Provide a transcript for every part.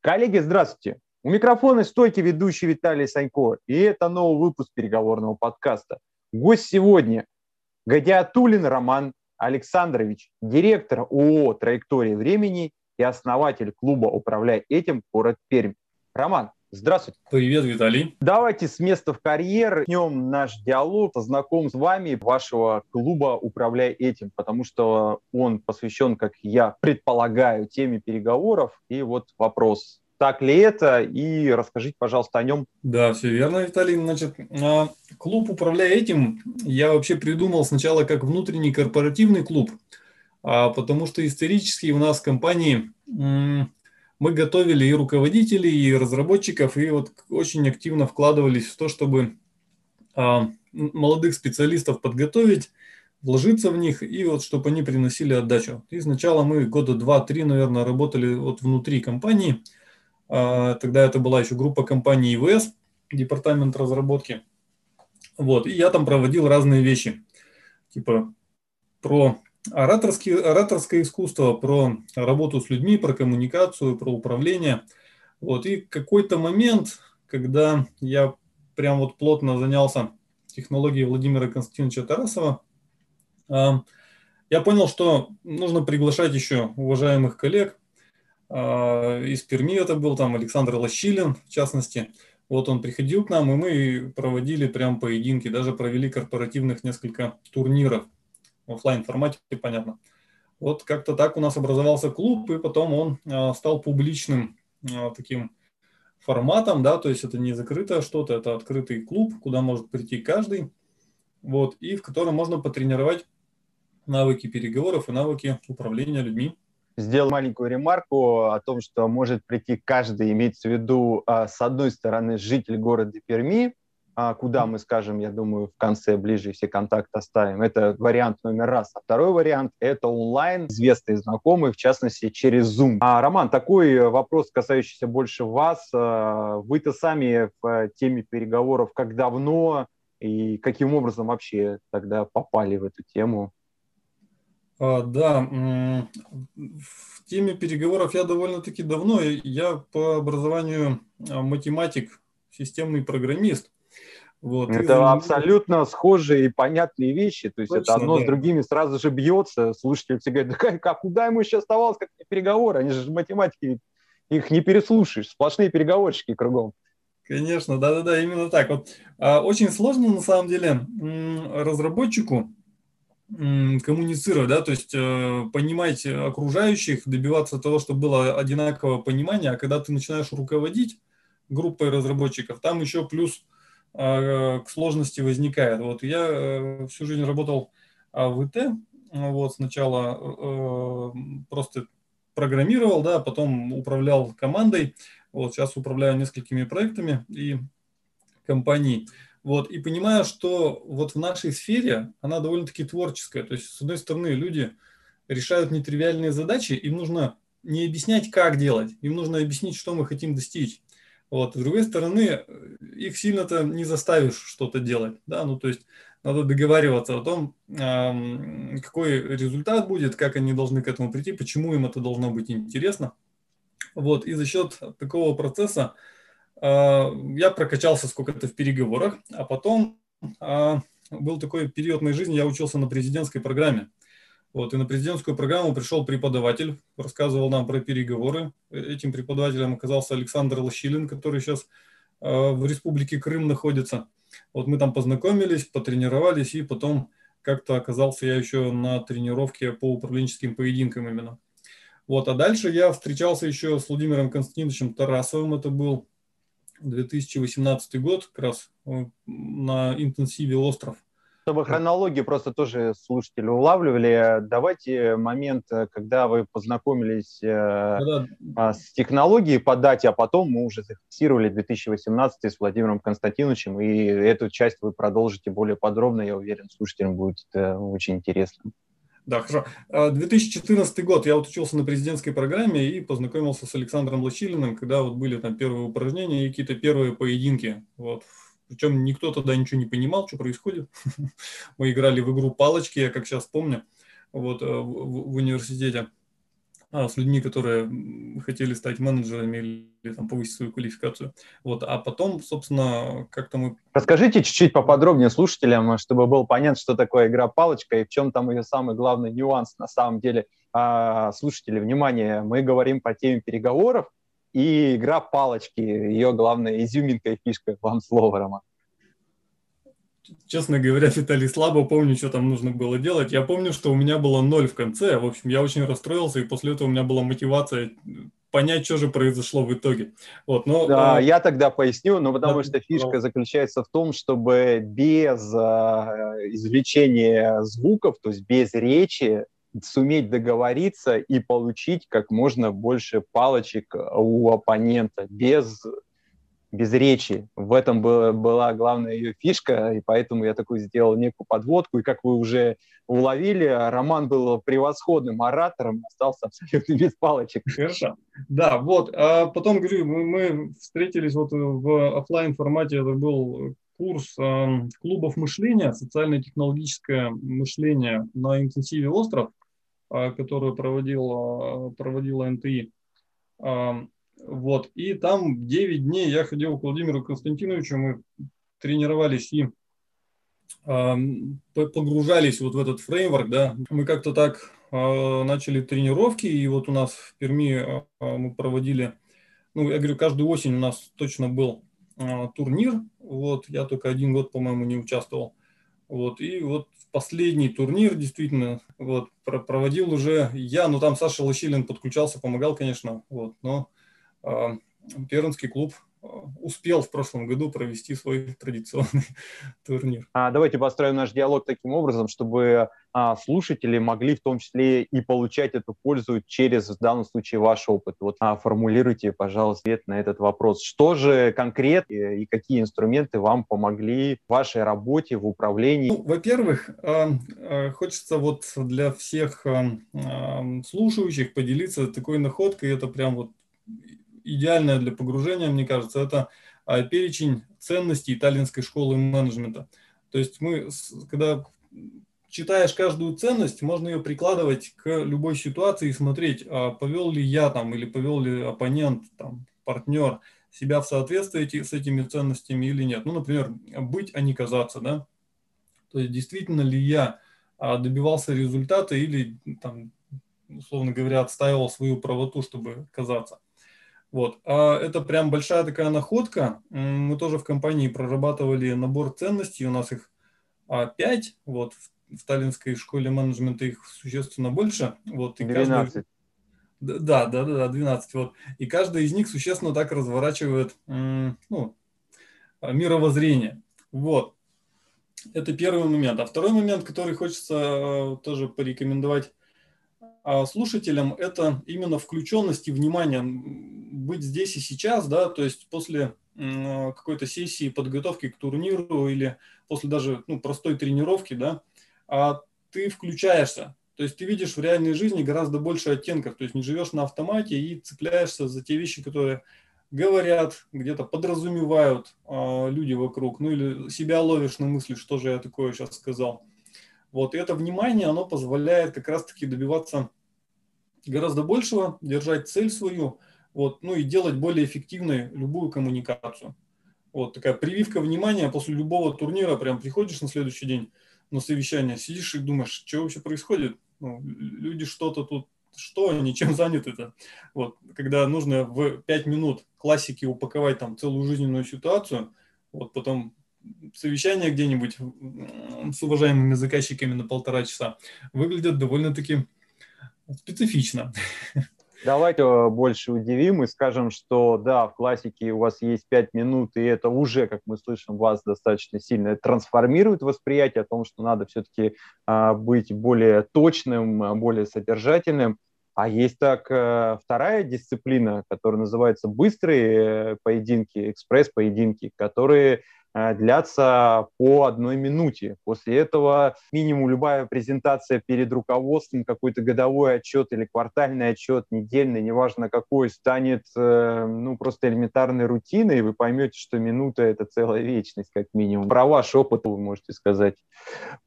Коллеги, здравствуйте. У микрофона стойкий ведущий Виталий Санько, и это новый выпуск переговорного подкаста. Гость сегодня – Гадиатулин Роман Александрович, директор ООО «Траектория времени» и основатель клуба «Управляй этим. Город Пермь». Роман, Здравствуйте. Привет, Виталий. Давайте с места в карьер начнем наш диалог. Знаком с вами, вашего клуба «Управляй этим», потому что он посвящен, как я предполагаю, теме переговоров. И вот вопрос, так ли это, и расскажите, пожалуйста, о нем. Да, все верно, Виталий. Значит, а, клуб «Управляй этим» я вообще придумал сначала как внутренний корпоративный клуб, а, потому что исторически у нас в компании мы готовили и руководителей, и разработчиков, и вот очень активно вкладывались в то, чтобы а, молодых специалистов подготовить, вложиться в них, и вот чтобы они приносили отдачу. И сначала мы года два-три, наверное, работали вот внутри компании. А, тогда это была еще группа компаний ИВС, департамент разработки. Вот, и я там проводил разные вещи, типа про ораторский, ораторское искусство, про работу с людьми, про коммуникацию, про управление. Вот. И какой-то момент, когда я прям вот плотно занялся технологией Владимира Константиновича Тарасова, я понял, что нужно приглашать еще уважаемых коллег. А, из Перми это был там Александр Лощилин, в частности. Вот он приходил к нам, и мы проводили прям поединки, даже провели корпоративных несколько турниров в офлайн формате, понятно. Вот как-то так у нас образовался клуб, и потом он а, стал публичным а, таким форматом, да, то есть это не закрытое что-то, это открытый клуб, куда может прийти каждый, вот, и в котором можно потренировать навыки переговоров и навыки управления людьми. Сделал маленькую ремарку о том, что может прийти каждый, имеется в виду, а, с одной стороны, житель города Перми, а куда мы скажем, я думаю, в конце ближе все контакты оставим. Это вариант номер раз. А второй вариант – это онлайн, известные знакомые, в частности, через Zoom. А, Роман, такой вопрос, касающийся больше вас. А, вы-то сами в теме переговоров как давно и каким образом вообще тогда попали в эту тему? А, да, в теме переговоров я довольно-таки давно. Я по образованию а, математик, системный программист. Вот. Это и... абсолютно схожие и понятные вещи. То есть Точно, это одно да. с другими сразу же бьется. Слушатели все говорят, да как, куда ему еще оставалось, как переговоры? Они же математики, их не переслушаешь. Сплошные переговорщики кругом. Конечно, да-да-да, именно так. Вот, а, очень сложно на самом деле разработчику коммуницировать, да, то есть э, понимать окружающих, добиваться того, чтобы было одинаковое понимание, а когда ты начинаешь руководить группой разработчиков, там еще плюс к сложности возникает. Вот я э, всю жизнь работал а, в ИТ, вот сначала э, просто программировал, да, потом управлял командой, вот сейчас управляю несколькими проектами и компанией. Вот, и понимаю, что вот в нашей сфере она довольно-таки творческая. То есть, с одной стороны, люди решают нетривиальные задачи, им нужно не объяснять, как делать, им нужно объяснить, что мы хотим достичь. Вот. С другой стороны, их сильно-то не заставишь что-то делать. Да? Ну, то есть надо договариваться о том, какой результат будет, как они должны к этому прийти, почему им это должно быть интересно. Вот. И за счет такого процесса а, я прокачался сколько-то в переговорах, а потом а, был такой период моей жизни, я учился на президентской программе. Вот, и на президентскую программу пришел преподаватель, рассказывал нам про переговоры. Этим преподавателем оказался Александр Лощилин, который сейчас э, в Республике Крым находится. Вот мы там познакомились, потренировались, и потом как-то оказался я еще на тренировке по управленческим поединкам именно. Вот, а дальше я встречался еще с Владимиром Константиновичем Тарасовым, это был 2018 год, как раз э, на интенсиве «Остров». Чтобы хронологию просто тоже слушатели улавливали, давайте момент, э, когда вы познакомились э, да. с технологией по дате, а потом мы уже зафиксировали 2018 с Владимиром Константиновичем, и эту часть вы продолжите более подробно, я уверен, слушателям будет это очень интересно. Да, хорошо. 2014 а, год я вот учился на президентской программе и познакомился с Александром Лощилиным, когда вот были там первые упражнения и какие-то первые поединки. Вот причем никто тогда ничего не понимал, что происходит. Мы играли в игру палочки, я как сейчас помню, вот э, в, университете. а, с людьми, которые хотели стать менеджерами или там, повысить свою квалификацию. Вот, а потом, собственно, как-то мы... Расскажите чуть-чуть поподробнее слушателям, чтобы было понятно, что такое игра палочка и в чем там ее самый главный нюанс на самом деле. А, слушатели, внимание, мы говорим по теме переговоров, и игра палочки, ее главная изюминка и фишка. Вам слово, Роман. Честно говоря, Виталий, слабо помню, что там нужно было делать. Я помню, что у меня было ноль в конце. В общем, я очень расстроился, и после этого у меня была мотивация понять, что же произошло в итоге. Вот, но, да, э, я тогда поясню, но потому да, что фишка да. заключается в том, чтобы без э, извлечения звуков, то есть без речи, суметь договориться и получить как можно больше палочек у оппонента без без речи. В этом была, была главная ее фишка, и поэтому я такой сделал некую подводку. И как вы уже уловили, Роман был превосходным оратором, остался абсолютно без палочек. Хорошо. Да, вот. А потом, говорю, мы, мы встретились вот в офлайн формате, это был курс э, клубов мышления, социально-технологическое мышление на интенсиве «Остров», э, который проводил, проводила НТИ. Вот. И там 9 дней я ходил к Владимиру Константиновичу, мы тренировались и э, погружались вот в этот фреймворк, да. Мы как-то так начали тренировки, и вот у нас в Перми мы проводили, ну, я говорю, каждую осень у нас точно был турнир, вот, я только один год, по-моему, не участвовал. Вот, и вот последний турнир действительно вот, проводил уже я, ну там Саша Лощилин подключался, помогал, конечно, вот, но а, Пермский клуб успел в прошлом году провести свой традиционный турнир. А, давайте построим наш диалог таким образом, чтобы а, слушатели могли в том числе и получать эту пользу через, в данном случае, ваш опыт. Вот а, формулируйте, пожалуйста, ответ на этот вопрос. Что же конкретно и какие инструменты вам помогли в вашей работе, в управлении? Ну, во-первых, а, а, хочется вот для всех слушающих поделиться такой находкой. Это прям вот идеальное для погружения, мне кажется, это а, перечень ценностей итальянской школы менеджмента. То есть мы, когда читаешь каждую ценность, можно ее прикладывать к любой ситуации и смотреть, а повел ли я там или повел ли оппонент, там, партнер себя в соответствии с этими ценностями или нет. Ну, например, быть, а не казаться, да. То есть действительно ли я а, добивался результата или, там, условно говоря, отстаивал свою правоту, чтобы казаться. Вот. А это прям большая такая находка. Мы тоже в компании прорабатывали набор ценностей. У нас их а, пять. Вот. В, в Таллинской школе менеджмента их существенно больше. Вот. И 12. Каждый... Да, да, да, да, 12. Вот. И каждый из них существенно так разворачивает ну, мировоззрение. Вот. Это первый момент. А второй момент, который хочется тоже порекомендовать а слушателям, это именно включенность и внимание, быть здесь и сейчас, да, то есть после какой-то сессии подготовки к турниру или после даже ну, простой тренировки, да, а ты включаешься, то есть ты видишь в реальной жизни гораздо больше оттенков, то есть не живешь на автомате и цепляешься за те вещи, которые говорят, где-то подразумевают э, люди вокруг, ну или себя ловишь на мысли, что же я такое сейчас сказал. Вот, и это внимание, оно позволяет как раз-таки добиваться гораздо большего, держать цель свою, вот, ну и делать более эффективной любую коммуникацию. Вот такая прививка внимания после любого турнира, прям приходишь на следующий день на совещание, сидишь и думаешь, что вообще происходит? Ну, люди что-то тут, что они, чем заняты-то? Вот, когда нужно в 5 минут классики упаковать там целую жизненную ситуацию, вот потом совещание где-нибудь с уважаемыми заказчиками на полтора часа выглядят довольно-таки специфично. Давайте э, больше удивим и скажем, что да, в классике у вас есть пять минут, и это уже, как мы слышим, вас достаточно сильно трансформирует восприятие о том, что надо все-таки а, быть более точным, а, более содержательным. А есть так э, вторая дисциплина, которая называется быстрые поединки, экспресс-поединки, которые длятся по одной минуте. После этого минимум любая презентация перед руководством, какой-то годовой отчет или квартальный отчет, недельный, неважно какой, станет э, ну, просто элементарной рутиной, и вы поймете, что минута – это целая вечность, как минимум. Про ваш опыт вы можете сказать.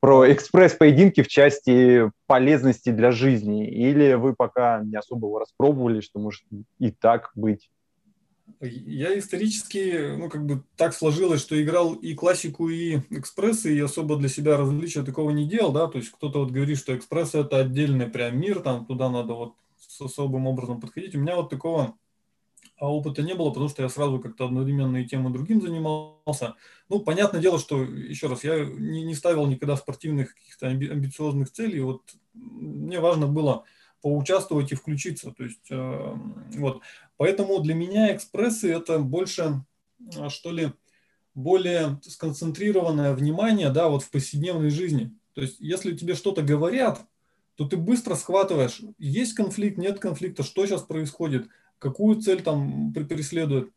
Про экспресс-поединки в части полезности для жизни. Или вы пока не особо его распробовали, что может и так быть? Я исторически, ну, как бы так сложилось, что играл и классику, и экспрессы, и особо для себя различия такого не делал, да, то есть кто-то вот говорит, что экспресс это отдельный прям мир, там туда надо вот с особым образом подходить. У меня вот такого а опыта не было, потому что я сразу как-то одновременно и тем, и другим занимался. Ну, понятное дело, что, еще раз, я не, не ставил никогда спортивных каких-то амбициозных целей, вот мне важно было поучаствовать и включиться. То есть, э, вот. Поэтому для меня экспрессы это больше, э, что ли, более сконцентрированное внимание, да, вот в повседневной жизни. То есть, если тебе что-то говорят, то ты быстро схватываешь, есть конфликт, нет конфликта, что сейчас происходит, какую цель там преследует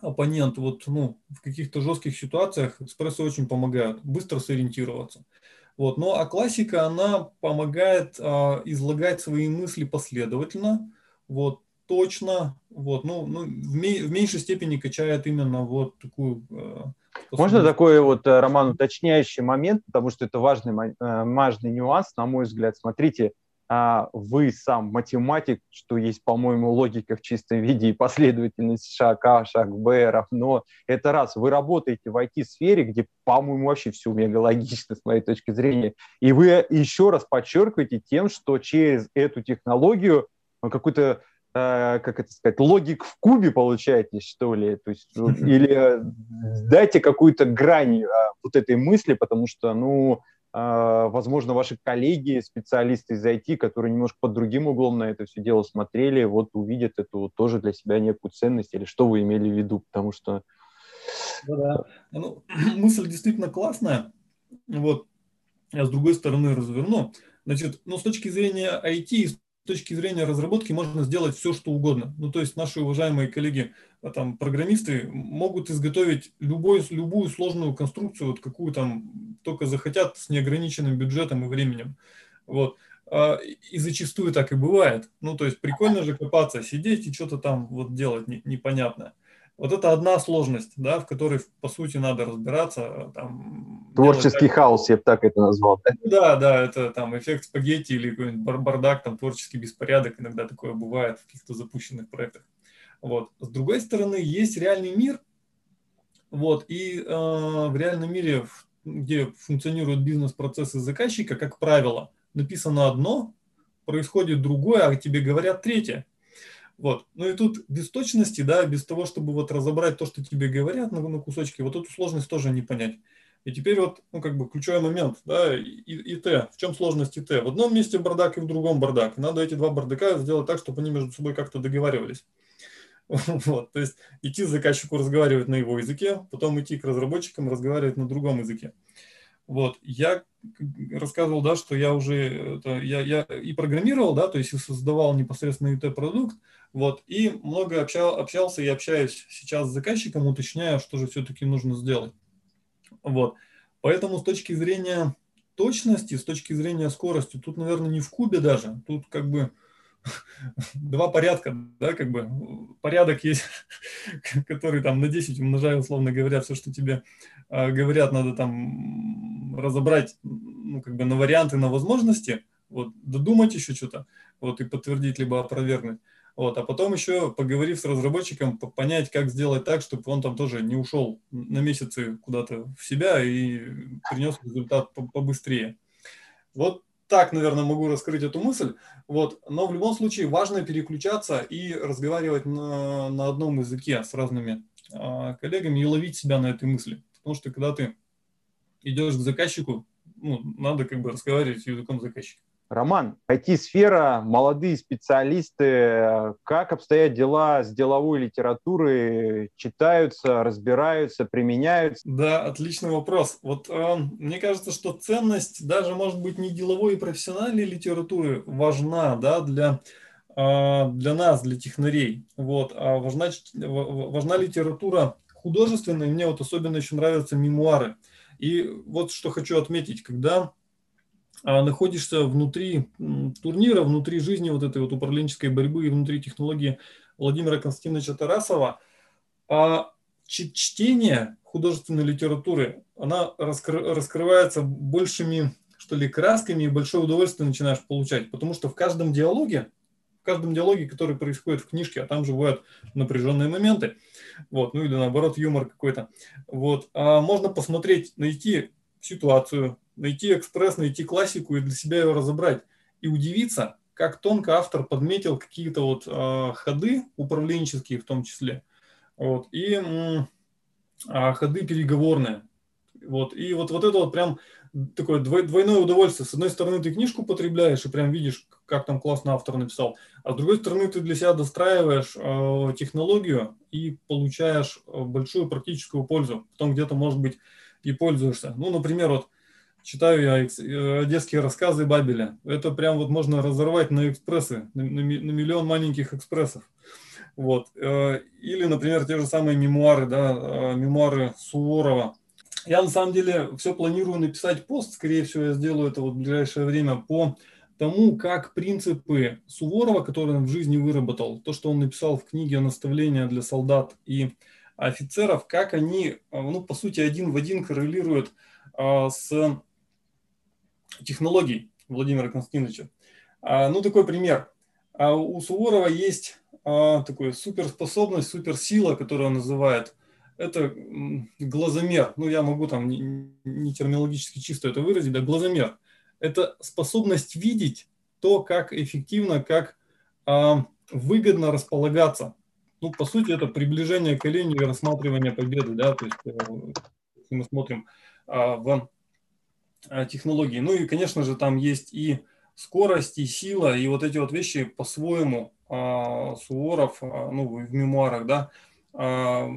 оппонент. Вот, ну, в каких-то жестких ситуациях экспрессы очень помогают быстро сориентироваться. Вот. Ну а классика, она помогает э, излагать свои мысли последовательно, вот, точно, вот, ну, ну в, ме- в меньшей степени качает именно вот такую... Э, Можно такой вот, э, Роман, уточняющий момент, потому что это важный, э, важный нюанс, на мой взгляд. Смотрите, а вы сам математик, что есть, по-моему, логика в чистом виде и последовательность шаг А, шаг Б равно. Это раз. Вы работаете в IT-сфере, где, по-моему, вообще все мега логично с моей точки зрения. И вы еще раз подчеркиваете тем, что через эту технологию ну, какой-то э, как это сказать, логик в кубе получаете, что ли, то есть, или дайте какую-то грань э, вот этой мысли, потому что, ну, а, возможно, ваши коллеги, специалисты из IT, которые немножко под другим углом на это все дело смотрели, вот увидят эту тоже для себя некую ценность, или что вы имели в виду, потому что... Ну, да. ну, мысль действительно классная, вот, я с другой стороны разверну. Значит, ну, с точки зрения IT, точки зрения разработки можно сделать все, что угодно. Ну, то есть наши уважаемые коллеги, а, там, программисты, могут изготовить любой, любую сложную конструкцию, вот какую там только захотят, с неограниченным бюджетом и временем. Вот. А, и зачастую так и бывает. Ну, то есть прикольно же копаться, сидеть и что-то там вот делать непонятное. Вот это одна сложность, да, в которой, по сути, надо разбираться. Там, Творческий делать, хаос, я бы так это назвал. Да? да, да, это там эффект спагетти или какой-нибудь бардак, там творческий беспорядок, иногда такое бывает в каких-то запущенных проектах. Вот. С другой стороны, есть реальный мир, вот, и э, в реальном мире, где функционируют бизнес-процессы заказчика, как правило, написано одно, происходит другое, а тебе говорят третье. Вот. Ну и тут без точности, да, без того, чтобы вот разобрать то, что тебе говорят на, на кусочки, вот эту сложность тоже не понять. И теперь вот, ну, как бы ключевой момент, да, и, и Т. В чем сложность ИТ? В одном месте бардак и в другом бардак. Надо эти два бардака сделать так, чтобы они между собой как-то договаривались. Вот, то есть идти к заказчику разговаривать на его языке, потом идти к разработчикам разговаривать на другом языке. Вот, я рассказывал, да, что я уже это, я, я и программировал, да, то есть и создавал непосредственно IT-продукт, вот, и много общал, общался и общаюсь сейчас с заказчиком, уточняя, что же все-таки нужно сделать. Вот, поэтому с точки зрения точности, с точки зрения скорости, тут, наверное, не в кубе даже, тут как бы два порядка, да, как бы порядок есть, который там на 10 умножая, условно говоря, все, что тебе э, говорят, надо там разобрать, ну, как бы на варианты, на возможности, вот, додумать еще что-то, вот, и подтвердить, либо опровергнуть. Вот, а потом еще, поговорив с разработчиком, понять, как сделать так, чтобы он там тоже не ушел на месяцы куда-то в себя и принес результат побыстрее. Вот так, наверное, могу раскрыть эту мысль. Вот. Но в любом случае важно переключаться и разговаривать на, на одном языке с разными э, коллегами и ловить себя на этой мысли. Потому что когда ты идешь к заказчику, ну, надо как бы разговаривать языком заказчика. Роман, IT-сфера, молодые специалисты, как обстоят дела с деловой литературой, читаются, разбираются, применяются? Да, отличный вопрос. Вот э, мне кажется, что ценность даже, может быть, не деловой и профессиональной литературы важна, да, для э, для нас, для технарей. Вот, а важна, важна литература художественные, мне вот особенно еще нравятся мемуары. И вот что хочу отметить, когда находишься внутри турнира, внутри жизни вот этой вот управленческой борьбы и внутри технологии Владимира Константиновича Тарасова, а чтение художественной литературы, она раскры, раскрывается большими, что ли, красками и большое удовольствие начинаешь получать, потому что в каждом диалоге, в каждом диалоге, который происходит в книжке, а там же бывают напряженные моменты, вот, ну или наоборот юмор какой-то, вот, а можно посмотреть, найти ситуацию, найти экспресс, найти классику и для себя ее разобрать. И удивиться, как тонко автор подметил какие-то вот э, ходы управленческие в том числе, вот, и э, ходы переговорные. Вот, и вот, вот это вот прям такое двойное удовольствие. С одной стороны, ты книжку потребляешь и прям видишь, как там классно автор написал, а с другой стороны, ты для себя достраиваешь э, технологию и получаешь большую практическую пользу. Потом где-то, может быть, и пользуешься. Ну, например, вот читаю я э, одесские рассказы Бабеля. Это прям вот можно разорвать на экспрессы, на, на, миллион маленьких экспрессов. Вот. Э, или, например, те же самые мемуары, да, э, мемуары Суворова. Я на самом деле все планирую написать пост, скорее всего, я сделаю это вот в ближайшее время по тому, как принципы Суворова, которые он в жизни выработал, то, что он написал в книге «Наставления для солдат и офицеров, как они, ну, по сути, один в один коррелируют с технологий Владимира Константиновича. А, ну, такой пример. А у Суворова есть а, такой суперспособность, суперсила, которую он называет. Это глазомер. Ну, я могу там не, не терминологически чисто это выразить, да, глазомер. Это способность видеть то, как эффективно, как а, выгодно располагаться. Ну, по сути, это приближение к оленю и рассматривание победы, да, то есть э, если мы смотрим а, в Э, технологии. Ну и, конечно же, там есть и скорость, и сила, и вот эти вот вещи по-своему а, Суворов, а, ну, в мемуарах, да, а,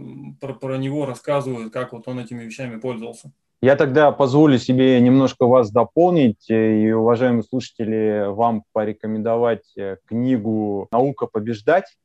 про, про него рассказывают, как вот он этими вещами пользовался. Я тогда позволю себе немножко вас дополнить э, и, уважаемые слушатели, вам порекомендовать э, книгу «Наука побеждать».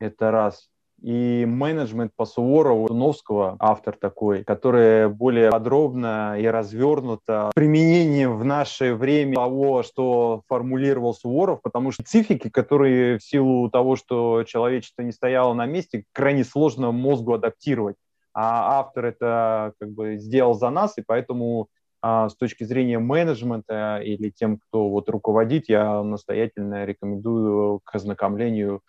Это раз и менеджмент по Суворову, Новского, автор такой, который более подробно и развернуто применением в наше время того, что формулировал Суворов, потому что специфики, которые в силу того, что человечество не стояло на месте, крайне сложно мозгу адаптировать. А автор это как бы сделал за нас, и поэтому а, с точки зрения менеджмента или тем, кто вот руководит, я настоятельно рекомендую к ознакомлению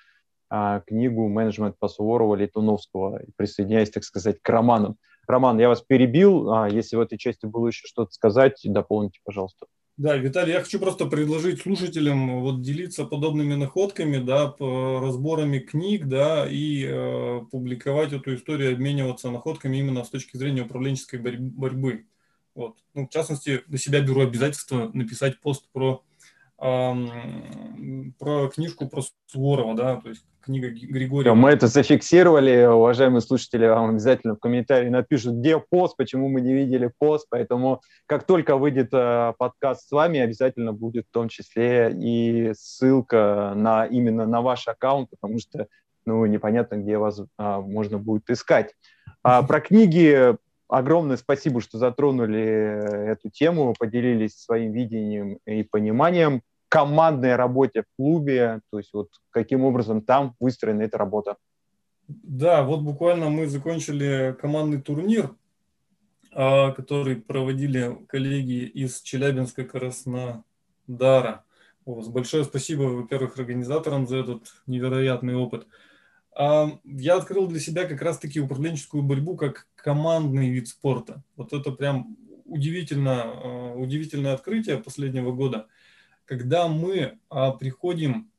книгу «Менеджмент по Суворову» Летуновского, присоединяясь, так сказать, к романам. Роман, я вас перебил. А, если в этой части было еще что-то сказать, дополните, пожалуйста. Да, Виталий, я хочу просто предложить слушателям вот делиться подобными находками, да, разборами книг, да, и э, публиковать эту историю, обмениваться находками именно с точки зрения управленческой борьбы. Вот. Ну, в частности, на себя беру обязательство написать пост про про книжку про Суворова, да, то есть книга Григория. Мы это зафиксировали, уважаемые слушатели, вам обязательно в комментарии напишут, где пост, почему мы не видели пост, поэтому как только выйдет э, подкаст с вами, обязательно будет в том числе и ссылка на именно на ваш аккаунт, потому что ну, непонятно, где вас а, можно будет искать. А, про книги огромное спасибо, что затронули эту тему, поделились своим видением и пониманием командной работе в клубе, то есть вот каким образом там выстроена эта работа. Да, вот буквально мы закончили командный турнир, а, который проводили коллеги из Челябинска Краснодара. Большое спасибо, во-первых, организаторам за этот невероятный опыт. А, я открыл для себя как раз-таки управленческую борьбу как командный вид спорта. Вот это прям удивительно, а, удивительное открытие последнего года – когда мы а, приходим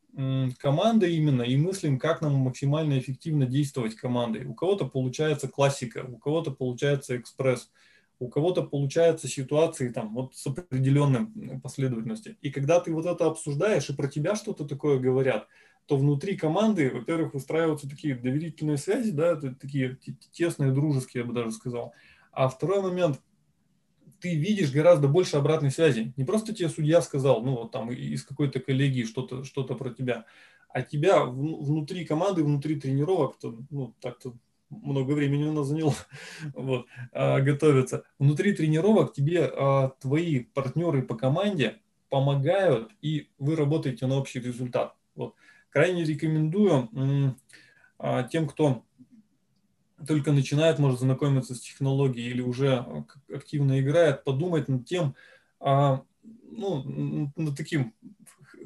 командой именно и мыслим, как нам максимально эффективно действовать командой. У кого-то получается классика, у кого-то получается экспресс, у кого-то получается ситуации там вот с определенной последовательностью. И когда ты вот это обсуждаешь и про тебя что-то такое говорят, то внутри команды, во-первых, выстраиваются такие доверительные связи, да, такие тесные, дружеские, я бы даже сказал. А второй момент, ты видишь гораздо больше обратной связи. Не просто тебе судья сказал, ну вот там из какой-то коллегии что-то что про тебя, а тебя внутри команды, внутри тренировок, то, ну, так-то много времени у нас заняло вот, а, готовиться. Внутри тренировок тебе а, твои партнеры по команде помогают, и вы работаете на общий результат. Вот. Крайне рекомендую а, тем, кто только начинает, может знакомиться с технологией или уже активно играет, подумать над тем, а, ну, над таким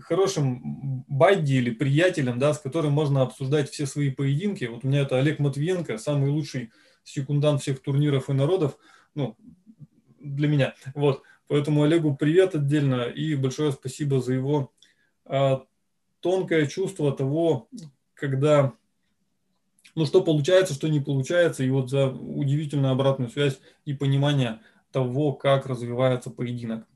хорошим бадди или приятелем, да, с которым можно обсуждать все свои поединки. Вот у меня это Олег Матвиенко, самый лучший секундант всех турниров и народов, ну, для меня. Вот, поэтому Олегу привет отдельно и большое спасибо за его а, тонкое чувство того, когда, ну, что получается, что не получается, и вот за удивительную обратную связь и понимание того, как развивается поединок.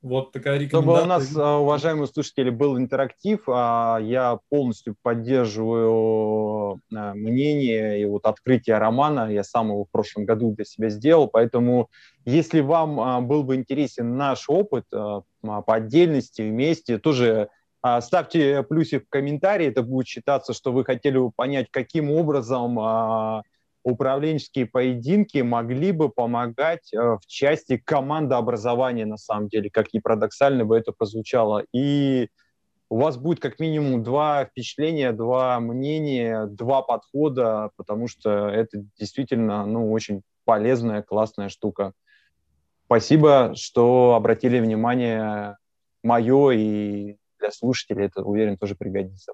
Вот такая рекомендация. Чтобы у нас, а, уважаемые слушатели, был интерактив, а, я полностью поддерживаю а, мнение и вот открытие романа. Я сам его в прошлом году для себя сделал, поэтому если вам был бы интересен наш опыт по отдельности, вместе, тоже ставьте плюсик в комментарии, это будет считаться, что вы хотели бы понять, каким образом управленческие поединки могли бы помогать э, в части командообразования, на самом деле, как ни парадоксально бы это прозвучало. И у вас будет как минимум два впечатления, два мнения, два подхода, потому что это действительно ну, очень полезная, классная штука. Спасибо, что обратили внимание мое и для слушателей это, уверен, тоже пригодится.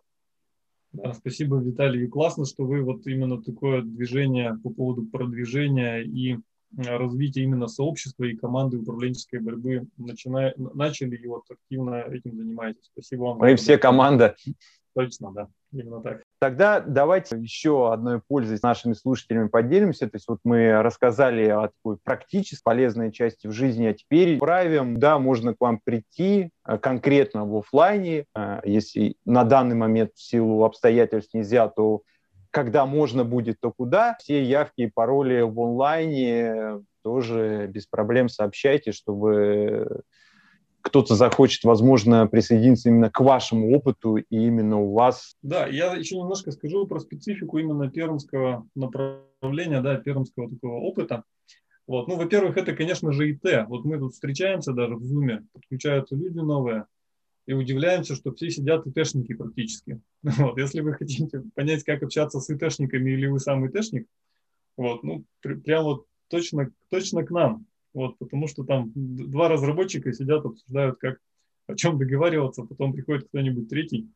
Да, спасибо, Виталий. И классно, что вы вот именно такое движение по поводу продвижения и развития именно сообщества и команды управленческой борьбы начина... начали и вот активно этим занимаетесь. Спасибо вам. Мы все команда. Точно, да, именно так. Тогда давайте еще одной пользой с нашими слушателями поделимся. То есть вот мы рассказали о такой практически полезной части в жизни, а теперь правим, да, можно к вам прийти э, конкретно в офлайне, э, если на данный момент в силу обстоятельств нельзя, то когда можно будет, то куда. Все явки и пароли в онлайне тоже без проблем сообщайте, чтобы кто-то захочет, возможно, присоединиться именно к вашему опыту и именно у вас. Да, я еще немножко скажу про специфику именно пермского направления, да, пермского такого опыта. Вот. Ну, во-первых, это, конечно же, ИТ. Вот мы тут встречаемся даже в Zoom, подключаются люди новые, и удивляемся, что все сидят ИТшники практически. Вот. Если вы хотите понять, как общаться с ИТшниками или вы сам ИТшник, вот, ну, прям вот точно, точно к нам. Вот, потому что там два разработчика сидят, обсуждают, как о чем договариваться, потом приходит кто-нибудь третий,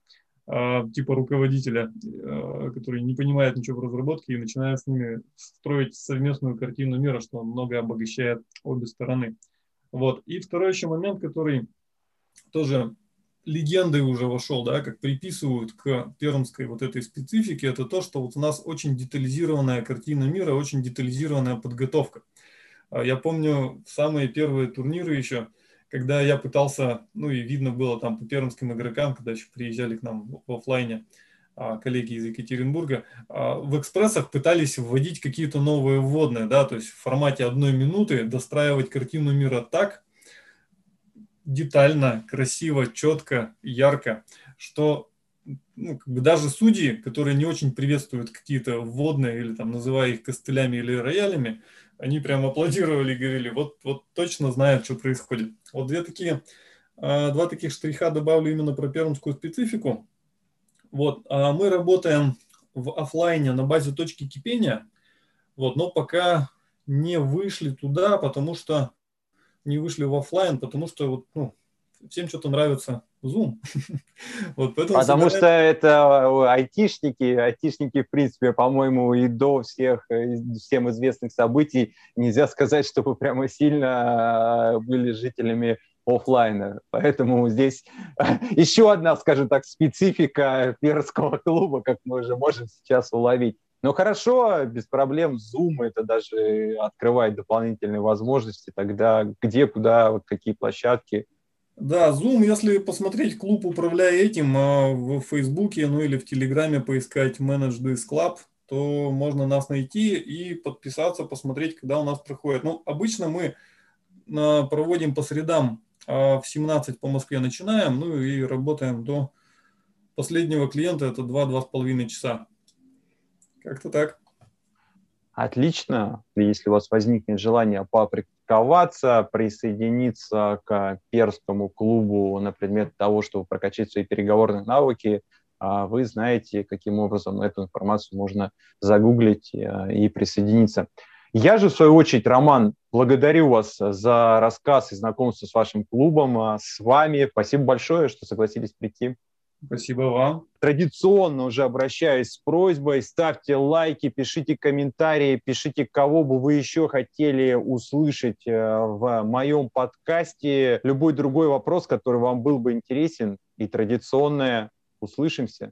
э, типа руководителя, э, который не понимает ничего в разработке и начинает с ними строить совместную картину мира, что много обогащает обе стороны. Вот. И второй еще момент, который тоже легендой уже вошел, да, как приписывают к пермской вот этой специфике, это то, что вот у нас очень детализированная картина мира, очень детализированная подготовка. А я помню самые первые турниры еще, когда я пытался, ну и видно было там по пермским игрокам, когда еще приезжали к нам в офлайне, а, коллеги из Екатеринбурга, а, в экспрессах пытались вводить какие-то новые вводные, да, то есть в формате одной минуты достраивать картину мира так, детально, красиво, четко, ярко, что ну, как бы даже судьи, которые не очень приветствуют какие-то вводные или там называя их костылями или роялями, они прям аплодировали и говорили, вот, вот точно знают, что происходит. Вот две такие, а, два таких штриха добавлю именно про пермскую специфику. Вот, а мы работаем в офлайне на базе точки кипения, вот, но пока не вышли туда, потому что не вышли в офлайн, потому что вот, ну, всем что-то нравится Zoom. вот поэтому Потому собирает... что это айтишники, айтишники, в принципе, по-моему, и до всех э, всем известных событий нельзя сказать, чтобы прямо сильно э, были жителями офлайна. Поэтому здесь еще одна, скажем так, специфика перского клуба, как мы уже можем сейчас уловить. Но хорошо, без проблем, Zoom это даже открывает дополнительные возможности, тогда где, куда, какие площадки – да, Zoom, если посмотреть клуб «Управляя этим» а, в Фейсбуке, ну или в Телеграме поискать «Manage This Club», то можно нас найти и подписаться, посмотреть, когда у нас проходит. Ну, обычно мы а, проводим по средам а, в 17 по Москве начинаем, ну и работаем до последнего клиента, это 2-2,5 часа. Как-то так. Отлично. Если у вас возникнет желание попрактиковаться, присоединиться к перскому клубу на предмет того, чтобы прокачать свои переговорные навыки, а, вы знаете, каким образом эту информацию можно загуглить э, и присоединиться. Я же, в свою очередь, Роман, благодарю вас за рассказ и знакомство с вашим клубом, а, с вами. Спасибо большое, что согласились прийти. Спасибо вам. Традиционно уже обращаюсь с просьбой, ставьте лайки, пишите комментарии, пишите, кого бы вы еще хотели услышать э, в моем подкасте. Любой другой вопрос, который вам был бы интересен, и традиционное. Услышимся.